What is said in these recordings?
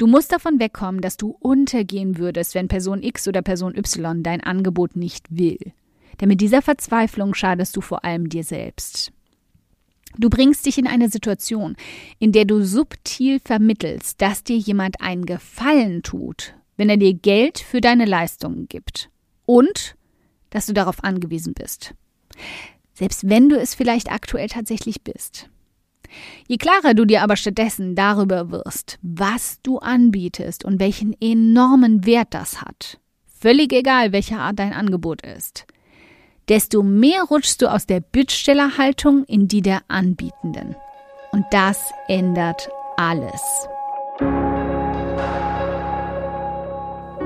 Du musst davon wegkommen, dass du untergehen würdest, wenn Person X oder Person Y dein Angebot nicht will. Denn mit dieser Verzweiflung schadest du vor allem dir selbst. Du bringst dich in eine Situation, in der du subtil vermittelst, dass dir jemand einen Gefallen tut, wenn er dir Geld für deine Leistungen gibt. Und dass du darauf angewiesen bist. Selbst wenn du es vielleicht aktuell tatsächlich bist. Je klarer du dir aber stattdessen darüber wirst, was du anbietest und welchen enormen Wert das hat, völlig egal, welcher Art dein Angebot ist, desto mehr rutschst du aus der Bittstellerhaltung in die der Anbietenden. Und das ändert alles.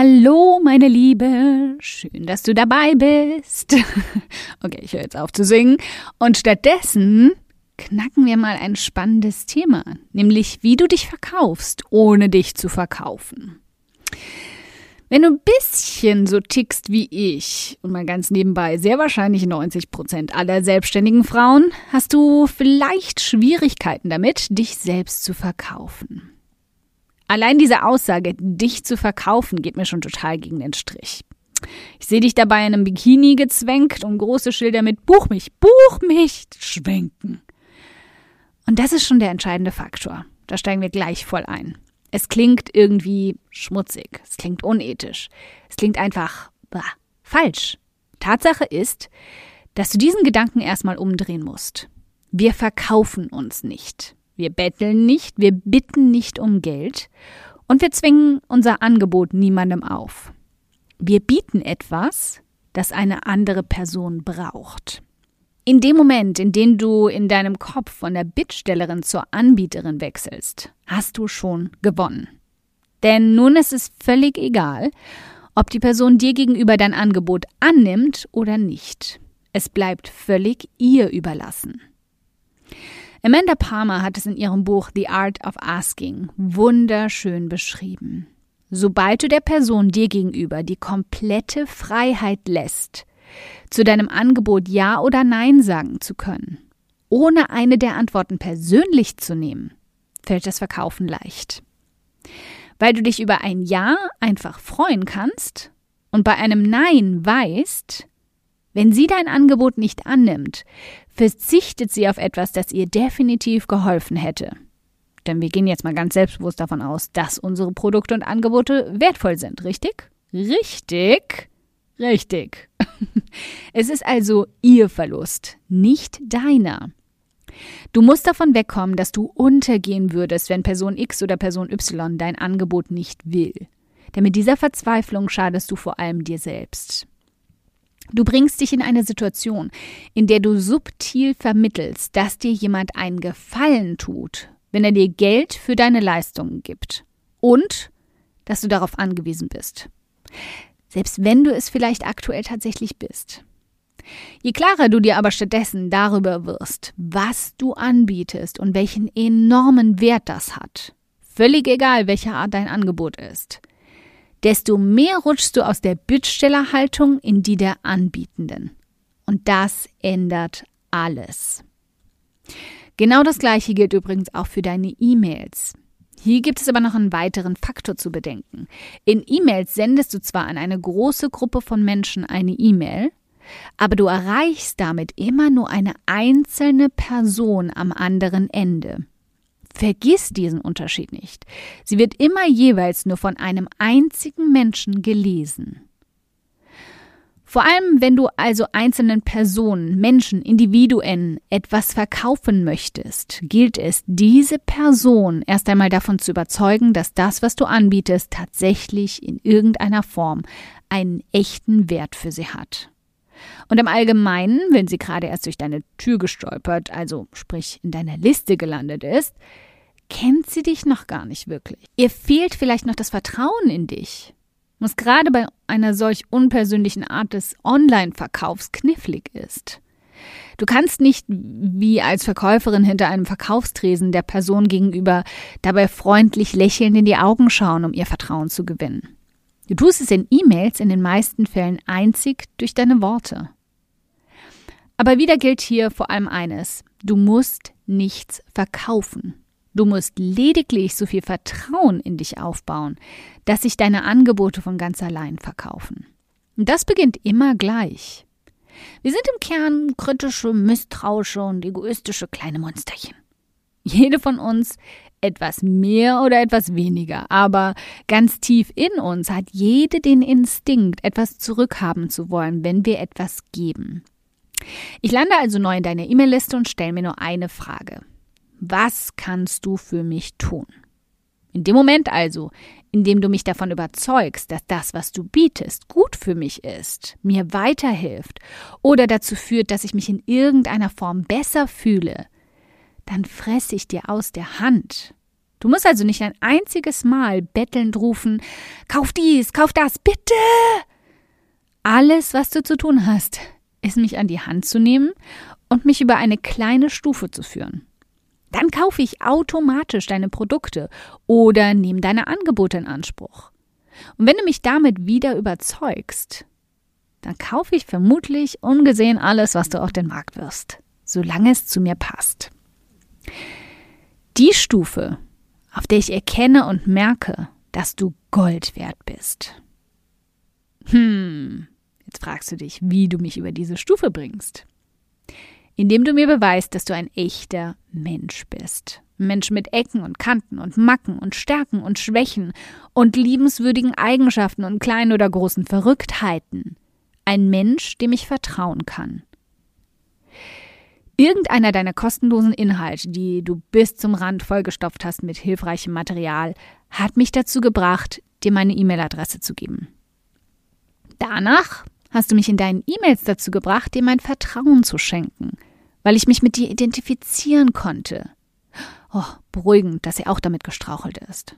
Hallo, meine Liebe. Schön, dass du dabei bist. Okay, ich höre jetzt auf zu singen. Und stattdessen knacken wir mal ein spannendes Thema, nämlich wie du dich verkaufst, ohne dich zu verkaufen. Wenn du ein bisschen so tickst wie ich und mal ganz nebenbei sehr wahrscheinlich 90 Prozent aller selbstständigen Frauen, hast du vielleicht Schwierigkeiten damit, dich selbst zu verkaufen. Allein diese Aussage, dich zu verkaufen, geht mir schon total gegen den Strich. Ich sehe dich dabei in einem Bikini gezwängt und große Schilder mit Buch mich, Buch mich schwenken. Und das ist schon der entscheidende Faktor. Da steigen wir gleich voll ein. Es klingt irgendwie schmutzig, es klingt unethisch, es klingt einfach bah, falsch. Tatsache ist, dass du diesen Gedanken erstmal umdrehen musst. Wir verkaufen uns nicht. Wir betteln nicht, wir bitten nicht um Geld und wir zwingen unser Angebot niemandem auf. Wir bieten etwas, das eine andere Person braucht. In dem Moment, in dem du in deinem Kopf von der Bittstellerin zur Anbieterin wechselst, hast du schon gewonnen. Denn nun ist es völlig egal, ob die Person dir gegenüber dein Angebot annimmt oder nicht. Es bleibt völlig ihr überlassen. Amanda Palmer hat es in ihrem Buch The Art of Asking wunderschön beschrieben. Sobald du der Person dir gegenüber die komplette Freiheit lässt, zu deinem Angebot Ja oder Nein sagen zu können, ohne eine der Antworten persönlich zu nehmen, fällt das Verkaufen leicht. Weil du dich über ein Ja einfach freuen kannst und bei einem Nein weißt, wenn sie dein Angebot nicht annimmt, verzichtet sie auf etwas, das ihr definitiv geholfen hätte. Denn wir gehen jetzt mal ganz selbstbewusst davon aus, dass unsere Produkte und Angebote wertvoll sind, richtig? Richtig? Richtig. Es ist also ihr Verlust, nicht deiner. Du musst davon wegkommen, dass du untergehen würdest, wenn Person X oder Person Y dein Angebot nicht will. Denn mit dieser Verzweiflung schadest du vor allem dir selbst. Du bringst dich in eine Situation, in der du subtil vermittelst, dass dir jemand einen Gefallen tut, wenn er dir Geld für deine Leistungen gibt. Und dass du darauf angewiesen bist. Selbst wenn du es vielleicht aktuell tatsächlich bist. Je klarer du dir aber stattdessen darüber wirst, was du anbietest und welchen enormen Wert das hat, völlig egal, welcher Art dein Angebot ist, desto mehr rutschst du aus der Bittstellerhaltung in die der Anbietenden. Und das ändert alles. Genau das Gleiche gilt übrigens auch für deine E-Mails. Hier gibt es aber noch einen weiteren Faktor zu bedenken. In E-Mails sendest du zwar an eine große Gruppe von Menschen eine E-Mail, aber du erreichst damit immer nur eine einzelne Person am anderen Ende. Vergiss diesen Unterschied nicht. Sie wird immer jeweils nur von einem einzigen Menschen gelesen. Vor allem, wenn du also einzelnen Personen, Menschen, Individuen etwas verkaufen möchtest, gilt es, diese Person erst einmal davon zu überzeugen, dass das, was du anbietest, tatsächlich in irgendeiner Form einen echten Wert für sie hat. Und im Allgemeinen, wenn sie gerade erst durch deine Tür gestolpert, also sprich in deiner Liste gelandet ist, kennt sie dich noch gar nicht wirklich. Ihr fehlt vielleicht noch das Vertrauen in dich was gerade bei einer solch unpersönlichen Art des Online-Verkaufs knifflig ist. Du kannst nicht wie als Verkäuferin hinter einem Verkaufstresen der Person gegenüber dabei freundlich lächelnd in die Augen schauen, um ihr Vertrauen zu gewinnen. Du tust es in E-Mails in den meisten Fällen einzig durch deine Worte. Aber wieder gilt hier vor allem eines. Du musst nichts verkaufen. Du musst lediglich so viel Vertrauen in dich aufbauen, dass sich deine Angebote von ganz allein verkaufen. Und das beginnt immer gleich. Wir sind im Kern kritische, misstrauische und egoistische kleine Monsterchen. Jede von uns etwas mehr oder etwas weniger, aber ganz tief in uns hat jede den Instinkt, etwas zurückhaben zu wollen, wenn wir etwas geben. Ich lande also neu in deiner E-Mail-Liste und stelle mir nur eine Frage. Was kannst du für mich tun? In dem Moment also, in dem du mich davon überzeugst, dass das, was du bietest, gut für mich ist, mir weiterhilft oder dazu führt, dass ich mich in irgendeiner Form besser fühle, dann fresse ich dir aus der Hand. Du musst also nicht ein einziges Mal bettelnd rufen, kauf dies, kauf das, bitte! Alles, was du zu tun hast, ist mich an die Hand zu nehmen und mich über eine kleine Stufe zu führen. Dann kaufe ich automatisch deine Produkte oder nehme deine Angebote in Anspruch. Und wenn du mich damit wieder überzeugst, dann kaufe ich vermutlich ungesehen alles, was du auf den Markt wirst, solange es zu mir passt. Die Stufe, auf der ich erkenne und merke, dass du Gold wert bist. Hm, jetzt fragst du dich, wie du mich über diese Stufe bringst indem du mir beweist, dass du ein echter Mensch bist. Mensch mit Ecken und Kanten und Macken und Stärken und Schwächen und liebenswürdigen Eigenschaften und kleinen oder großen Verrücktheiten. Ein Mensch, dem ich vertrauen kann. Irgendeiner deiner kostenlosen Inhalte, die du bis zum Rand vollgestopft hast mit hilfreichem Material, hat mich dazu gebracht, dir meine E-Mail-Adresse zu geben. Danach hast du mich in deinen E-Mails dazu gebracht, dir mein Vertrauen zu schenken – weil ich mich mit dir identifizieren konnte. Oh, beruhigend, dass sie auch damit gestrauchelt ist.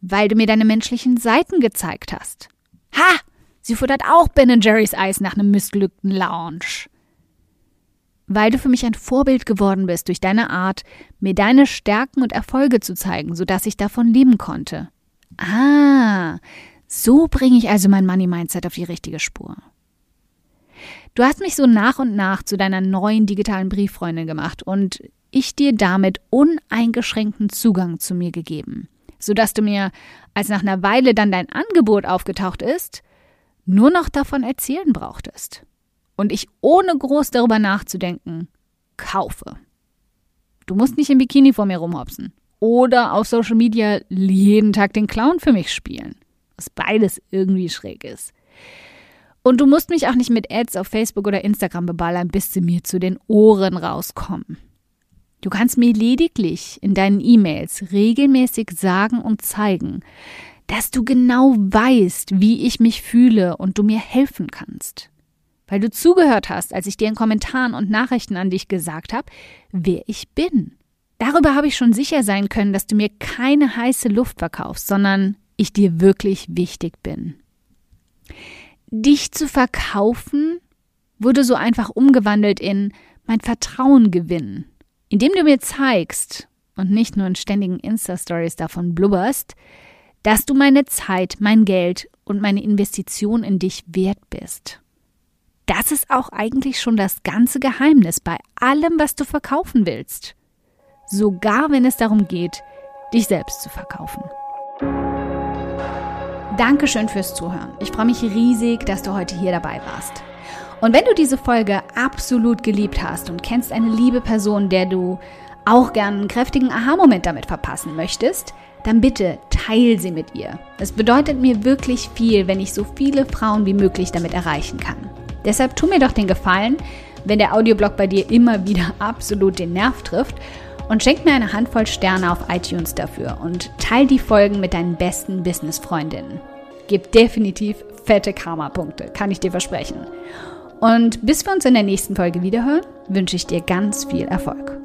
Weil du mir deine menschlichen Seiten gezeigt hast. Ha! Sie futtert auch Ben Jerry's Eis nach einem missglückten Lounge. Weil du für mich ein Vorbild geworden bist durch deine Art, mir deine Stärken und Erfolge zu zeigen, sodass ich davon leben konnte. Ah, so bringe ich also mein Money Mindset auf die richtige Spur. Du hast mich so nach und nach zu deiner neuen digitalen Brieffreundin gemacht und ich dir damit uneingeschränkten Zugang zu mir gegeben, sodass du mir, als nach einer Weile dann dein Angebot aufgetaucht ist, nur noch davon erzählen brauchtest. Und ich ohne groß darüber nachzudenken kaufe. Du musst nicht im Bikini vor mir rumhopsen oder auf Social Media jeden Tag den Clown für mich spielen, was beides irgendwie schräg ist. Und du musst mich auch nicht mit Ads auf Facebook oder Instagram beballern, bis sie mir zu den Ohren rauskommen. Du kannst mir lediglich in deinen E-Mails regelmäßig sagen und zeigen, dass du genau weißt, wie ich mich fühle und du mir helfen kannst. Weil du zugehört hast, als ich dir in Kommentaren und Nachrichten an dich gesagt habe, wer ich bin. Darüber habe ich schon sicher sein können, dass du mir keine heiße Luft verkaufst, sondern ich dir wirklich wichtig bin. Dich zu verkaufen wurde so einfach umgewandelt in mein Vertrauen gewinnen, indem du mir zeigst und nicht nur in ständigen Insta-Stories davon blubberst, dass du meine Zeit, mein Geld und meine Investition in dich wert bist. Das ist auch eigentlich schon das ganze Geheimnis bei allem, was du verkaufen willst. Sogar wenn es darum geht, dich selbst zu verkaufen. Dankeschön fürs Zuhören. Ich freue mich riesig, dass du heute hier dabei warst. Und wenn du diese Folge absolut geliebt hast und kennst eine liebe Person, der du auch gern einen kräftigen Aha-Moment damit verpassen möchtest, dann bitte teil sie mit ihr. Es bedeutet mir wirklich viel, wenn ich so viele Frauen wie möglich damit erreichen kann. Deshalb tu mir doch den Gefallen, wenn der Audioblog bei dir immer wieder absolut den Nerv trifft und schenk mir eine Handvoll Sterne auf iTunes dafür und teil die Folgen mit deinen besten Business-Freundinnen. Gib definitiv fette Karma-Punkte, kann ich dir versprechen. Und bis wir uns in der nächsten Folge wiederhören, wünsche ich dir ganz viel Erfolg.